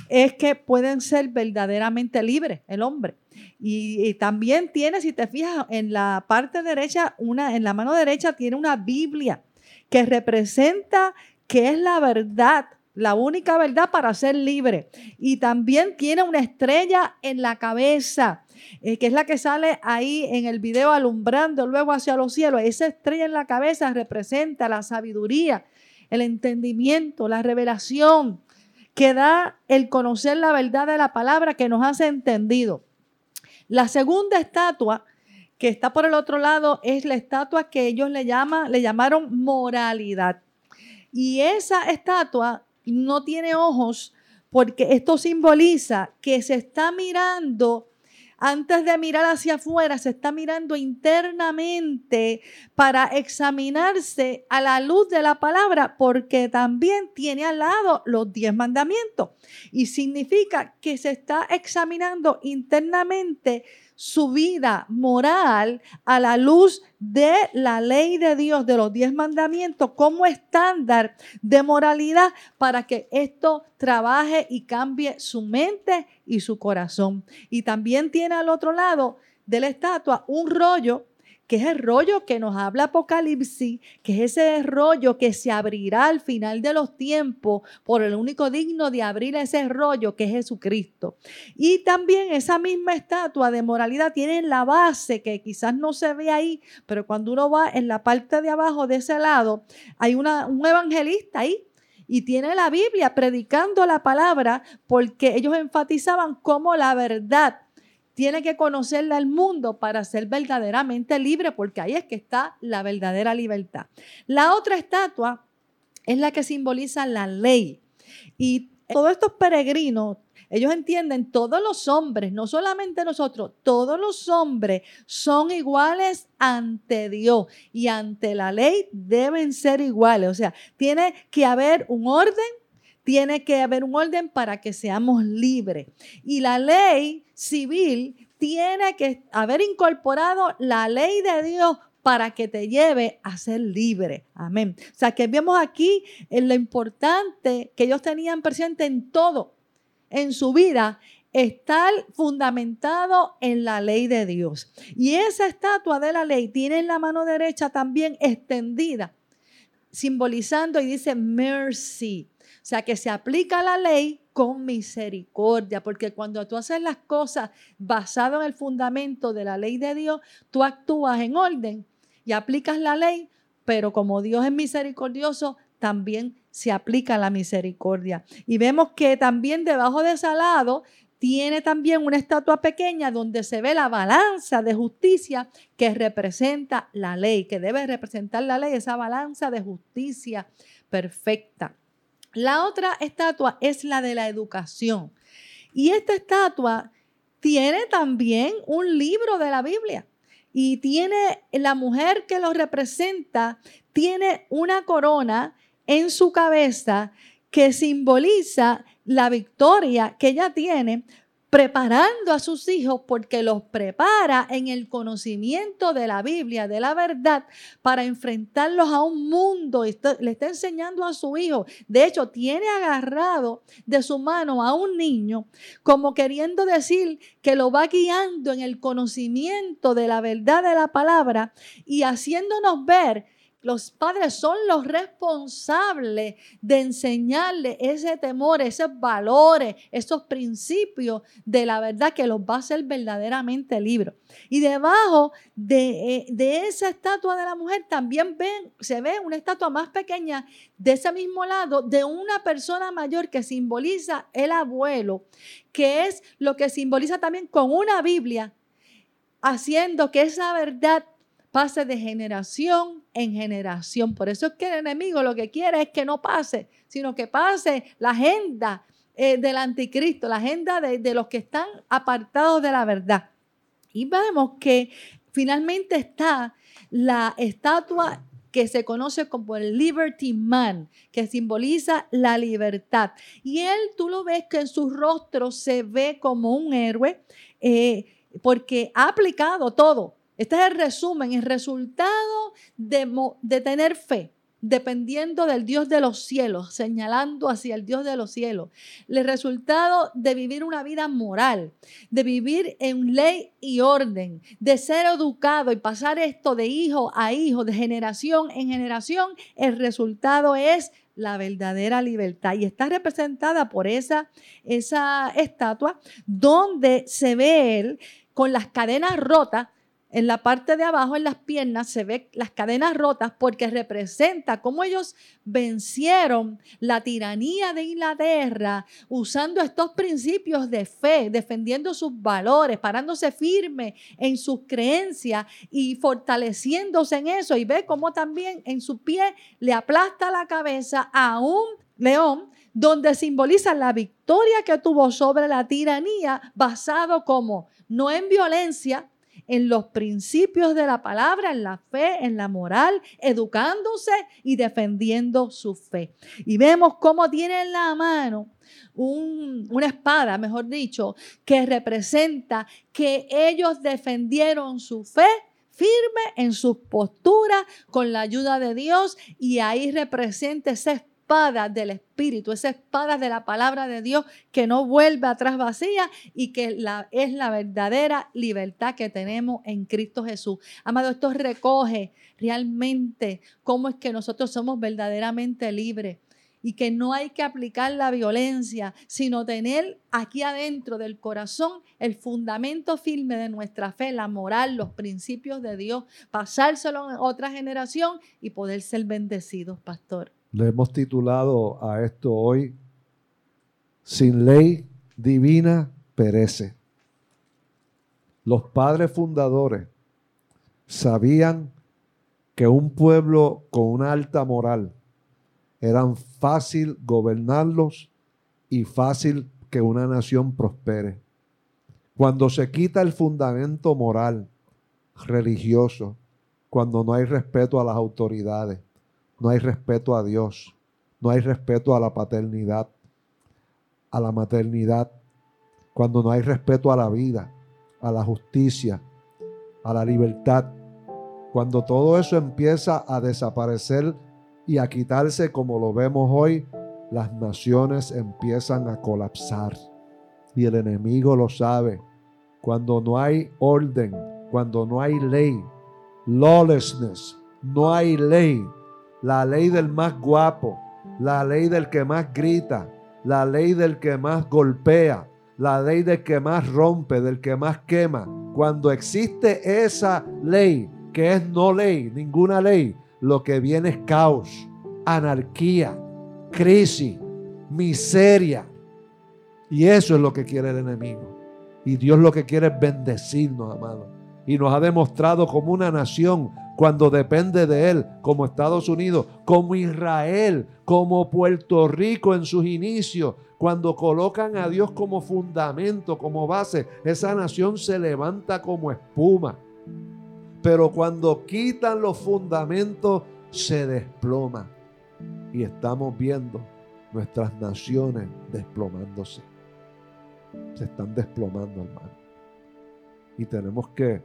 es que pueden ser verdaderamente libres el hombre. Y, también tiene, si te fijas, en la parte derecha, una, en la mano derecha tiene una Biblia que representa que es la verdad la única verdad para ser libre. Y también tiene una estrella en la cabeza, eh, que es la que sale ahí en el video alumbrando luego hacia los cielos. Esa estrella en la cabeza representa la sabiduría, el entendimiento, la revelación que da el conocer la verdad de la palabra que nos hace entendido. La segunda estatua que está por el otro lado es la estatua que ellos le, llama, le llamaron moralidad. Y esa estatua no tiene ojos porque esto simboliza que se está mirando antes de mirar hacia afuera, se está mirando internamente para examinarse a la luz de la palabra, porque también tiene al lado los diez mandamientos. Y significa que se está examinando internamente su vida moral a la luz de la ley de Dios, de los diez mandamientos, como estándar de moralidad para que esto trabaje y cambie su mente y su corazón. Y también tiene al otro lado de la estatua un rollo que es el rollo que nos habla Apocalipsis, que es ese rollo que se abrirá al final de los tiempos por el único digno de abrir ese rollo que es Jesucristo. Y también esa misma estatua de moralidad tiene la base que quizás no se ve ahí, pero cuando uno va en la parte de abajo de ese lado, hay un evangelista ahí y tiene la Biblia predicando la palabra porque ellos enfatizaban cómo la verdad tiene que conocerla al mundo para ser verdaderamente libre, porque ahí es que está la verdadera libertad. La otra estatua es la que simboliza la ley. Y todos estos peregrinos, ellos entienden, todos los hombres, no solamente nosotros, todos los hombres son iguales ante Dios y ante la ley deben ser iguales. O sea, tiene que haber un orden tiene que haber un orden para que seamos libres. Y la ley civil tiene que haber incorporado la ley de Dios para que te lleve a ser libre. Amén. O sea, que vemos aquí en lo importante que ellos tenían presente en todo, en su vida, estar fundamentado en la ley de Dios. Y esa estatua de la ley tiene en la mano derecha también extendida, simbolizando y dice mercy. Sea, que se aplica la ley con misericordia, porque cuando tú haces las cosas basado en el fundamento de la ley de Dios, tú actúas en orden y aplicas la ley, pero como Dios es misericordioso, también se aplica la misericordia. Y vemos que también debajo de ese lado tiene también una estatua pequeña donde se ve la balanza de justicia que representa la ley, que debe representar la ley, esa balanza de justicia perfecta. La otra estatua es la de la educación. Y esta estatua tiene también un libro de la Biblia. Y tiene la mujer que lo representa, tiene una corona en su cabeza que simboliza la victoria que ella tiene preparando a sus hijos porque los prepara en el conocimiento de la Biblia, de la verdad, para enfrentarlos a un mundo. le está enseñando a su hijo. De hecho, tiene agarrado de su mano a un niño como queriendo decir que lo va guiando en el conocimiento de la verdad de la palabra y haciéndonos ver los padres son los responsables de enseñarle ese temor, esos valores, esos principios de la verdad que los va a hacer verdaderamente libres. Y debajo de, eh, esa estatua de la mujer también se ve una estatua más pequeña de ese mismo lado de una persona mayor que simboliza el abuelo, que es lo que simboliza también con una Biblia, haciendo que esa verdad pase de generación en generación. Por eso es que el enemigo lo que quiere es que no pase, sino que pase la agenda eh, del anticristo, la agenda de, los que están apartados de la verdad. Y vemos que finalmente está la estatua que se conoce como el Liberty Man, que simboliza la libertad. Y él, tú lo ves que en su rostro se ve como un héroe, eh, porque ha aplicado todo. Este es el resumen, el resultado de, tener fe, dependiendo del Dios de los cielos, señalando hacia el Dios de los cielos. El resultado de vivir una vida moral, de vivir en ley y orden, de ser educado y pasar esto de hijo a hijo, de generación en generación, el resultado es la verdadera libertad. Y está representada por esa, esa estatua donde se ve él con las cadenas rotas en la parte de abajo, en las piernas, se ve las cadenas rotas porque representa cómo ellos vencieron la tiranía de Inglaterra usando estos principios de fe, defendiendo sus valores, parándose firme en sus creencias y fortaleciéndose en eso. Y ve cómo también en su pie le aplasta la cabeza a un león donde simboliza la victoria que tuvo sobre la tiranía basado como no en violencia, en los principios de la palabra, en la fe, en la moral, educándose y defendiendo su fe. Y vemos cómo tiene en la mano una espada, mejor dicho, que representa que ellos defendieron su fe firme en sus posturas con la ayuda de Dios y ahí representa ese espada del Espíritu, esa espada de la palabra de Dios que no vuelve atrás vacía y que la, es la verdadera libertad que tenemos en Cristo Jesús. Amado, esto recoge realmente cómo es que nosotros somos verdaderamente libres y que no hay que aplicar la violencia, sino tener aquí adentro del corazón el fundamento firme de nuestra fe, la moral, los principios de Dios, pasárselo a otra generación y poder ser bendecidos, pastor. Le hemos titulado a esto hoy, Sin ley divina perece. Los padres fundadores sabían que un pueblo con una alta moral eran fácil gobernarlos y fácil que una nación prospere. Cuando se quita el fundamento moral, religioso, cuando no hay respeto a las autoridades, no hay respeto a Dios, no hay respeto a la paternidad, a la maternidad, cuando no hay respeto a la vida, a la justicia, a la libertad, cuando todo eso empieza a desaparecer y a quitarse como lo vemos hoy, las naciones empiezan a colapsar. Y el enemigo lo sabe. Cuando no hay orden, cuando no hay ley, lawlessness, no hay ley, la ley del más guapo, la ley del que más grita, la ley del que más golpea, la ley del que más rompe, del que más quema. Cuando existe esa ley, que es no ley, ninguna ley, lo que viene es caos, anarquía, crisis, miseria. Y eso es lo que quiere el enemigo. Y Dios lo que quiere es bendecirnos, amados. Y nos ha demostrado como una nación cuando depende de Él, como Estados Unidos, como Israel, como Puerto Rico en sus inicios, cuando colocan a Dios como fundamento, como base, esa nación se levanta como espuma. Pero cuando quitan los fundamentos, se desploma. Y estamos viendo nuestras naciones desplomándose. Se están desplomando, hermano. Y tenemos que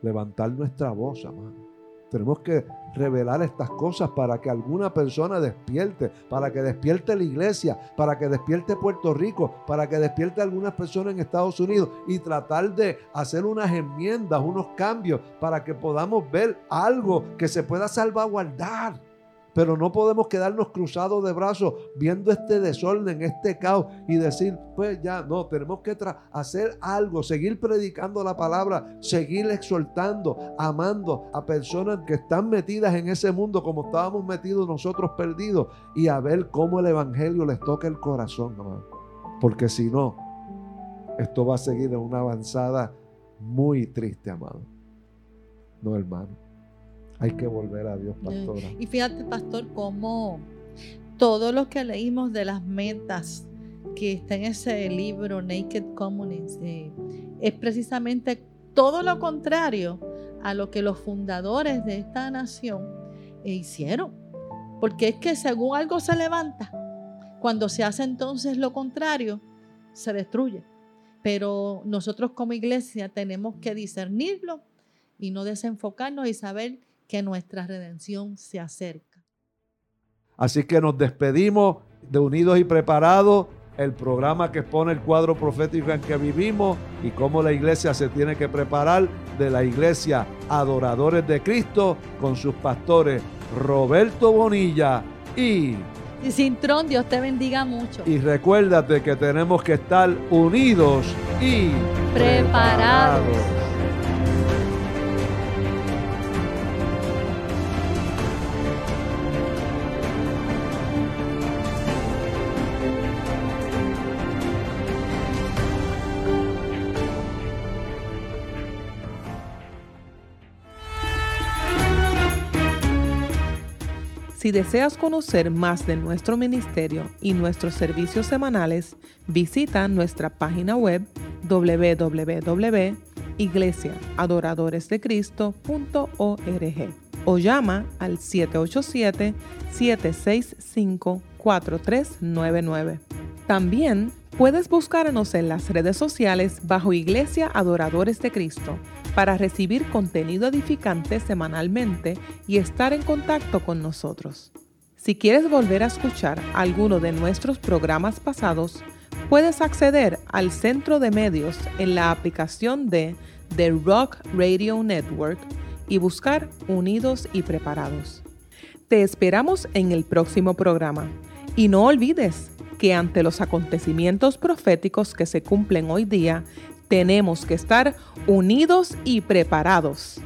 levantar nuestra voz, hermano tenemos que revelar estas cosas para que alguna persona despierte, para que despierte la iglesia, para que despierte Puerto Rico, para que despierte algunas personas en Estados Unidos y tratar de hacer unas enmiendas, unos cambios para que podamos ver algo que se pueda salvaguardar. Pero no podemos quedarnos cruzados de brazos viendo este desorden, este caos y decir, pues ya, no, tenemos que hacer algo, seguir predicando la palabra, seguir exhortando, amando a personas que están metidas en ese mundo como estábamos metidos nosotros perdidos y a ver cómo el Evangelio les toca el corazón, hermano. Porque si no, esto va a seguir en una avanzada muy triste, amado. No, hermano. Hay que volver a Dios, pastora. Y fíjate, pastor, cómo todo lo que leímos de las metas que está en ese libro, Naked Communities, eh, es precisamente todo lo contrario a lo que los fundadores de esta nación eh, hicieron. Porque es que según algo se levanta, cuando se hace entonces lo contrario, se destruye. Pero nosotros como iglesia tenemos que discernirlo y no desenfocarnos y saber que nuestra redención se acerca. Así que nos despedimos de Unidos y Preparados, el programa que expone el cuadro profético en que vivimos y cómo la iglesia se tiene que preparar de la iglesia Adoradores de Cristo con sus pastores Roberto Bonilla y Y sin tron, Dios te bendiga mucho. Y recuérdate que tenemos que estar unidos y Preparados. Si deseas conocer más de nuestro ministerio y nuestros servicios semanales, visita nuestra página web www.iglesiaadoradoresdecristo.org o llama al 787-765-4399. También puedes buscarnos en las redes sociales bajo Iglesia Adoradores de Cristo para recibir contenido edificante semanalmente y estar en contacto con nosotros. Si quieres volver a escuchar alguno de nuestros programas pasados, puedes acceder al centro de medios en la aplicación de The Rock Radio Network y buscar Unidos y Preparados. Te esperamos en el próximo programa y no olvides que ante los acontecimientos proféticos que se cumplen hoy día, tenemos que estar unidos y preparados.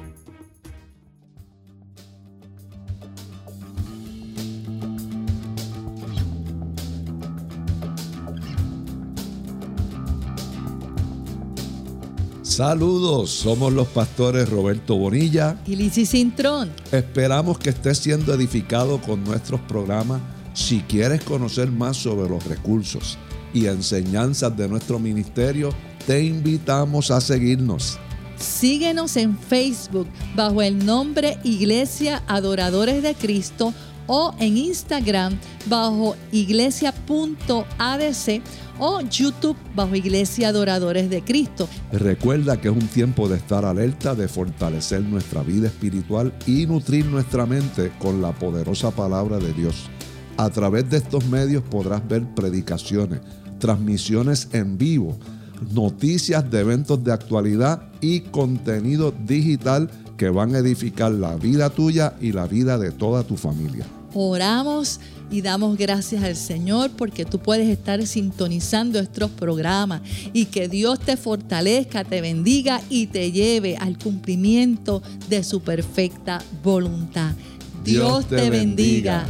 Saludos, somos los pastores Roberto Bonilla. Y Lizzy Cintrón. Esperamos que estés siendo edificado con nuestros programas. Si quieres conocer más sobre los recursos y enseñanzas de nuestro ministerio, te invitamos a seguirnos. Síguenos en Facebook bajo el nombre Iglesia Adoradores de Cristo o en Instagram bajo iglesia.adc o YouTube bajo Iglesia Adoradores de Cristo. Recuerda que es un tiempo de estar alerta, de fortalecer nuestra vida espiritual y nutrir nuestra mente con la poderosa palabra de Dios. A través de estos medios podrás ver predicaciones, transmisiones en vivo, noticias de eventos de actualidad y contenido digital que van a edificar la vida tuya y la vida de toda tu familia. Oramos y damos gracias al Señor porque tú puedes estar sintonizando estos programas y que Dios te fortalezca, te bendiga y te lleve al cumplimiento de su perfecta voluntad. Dios, te bendiga.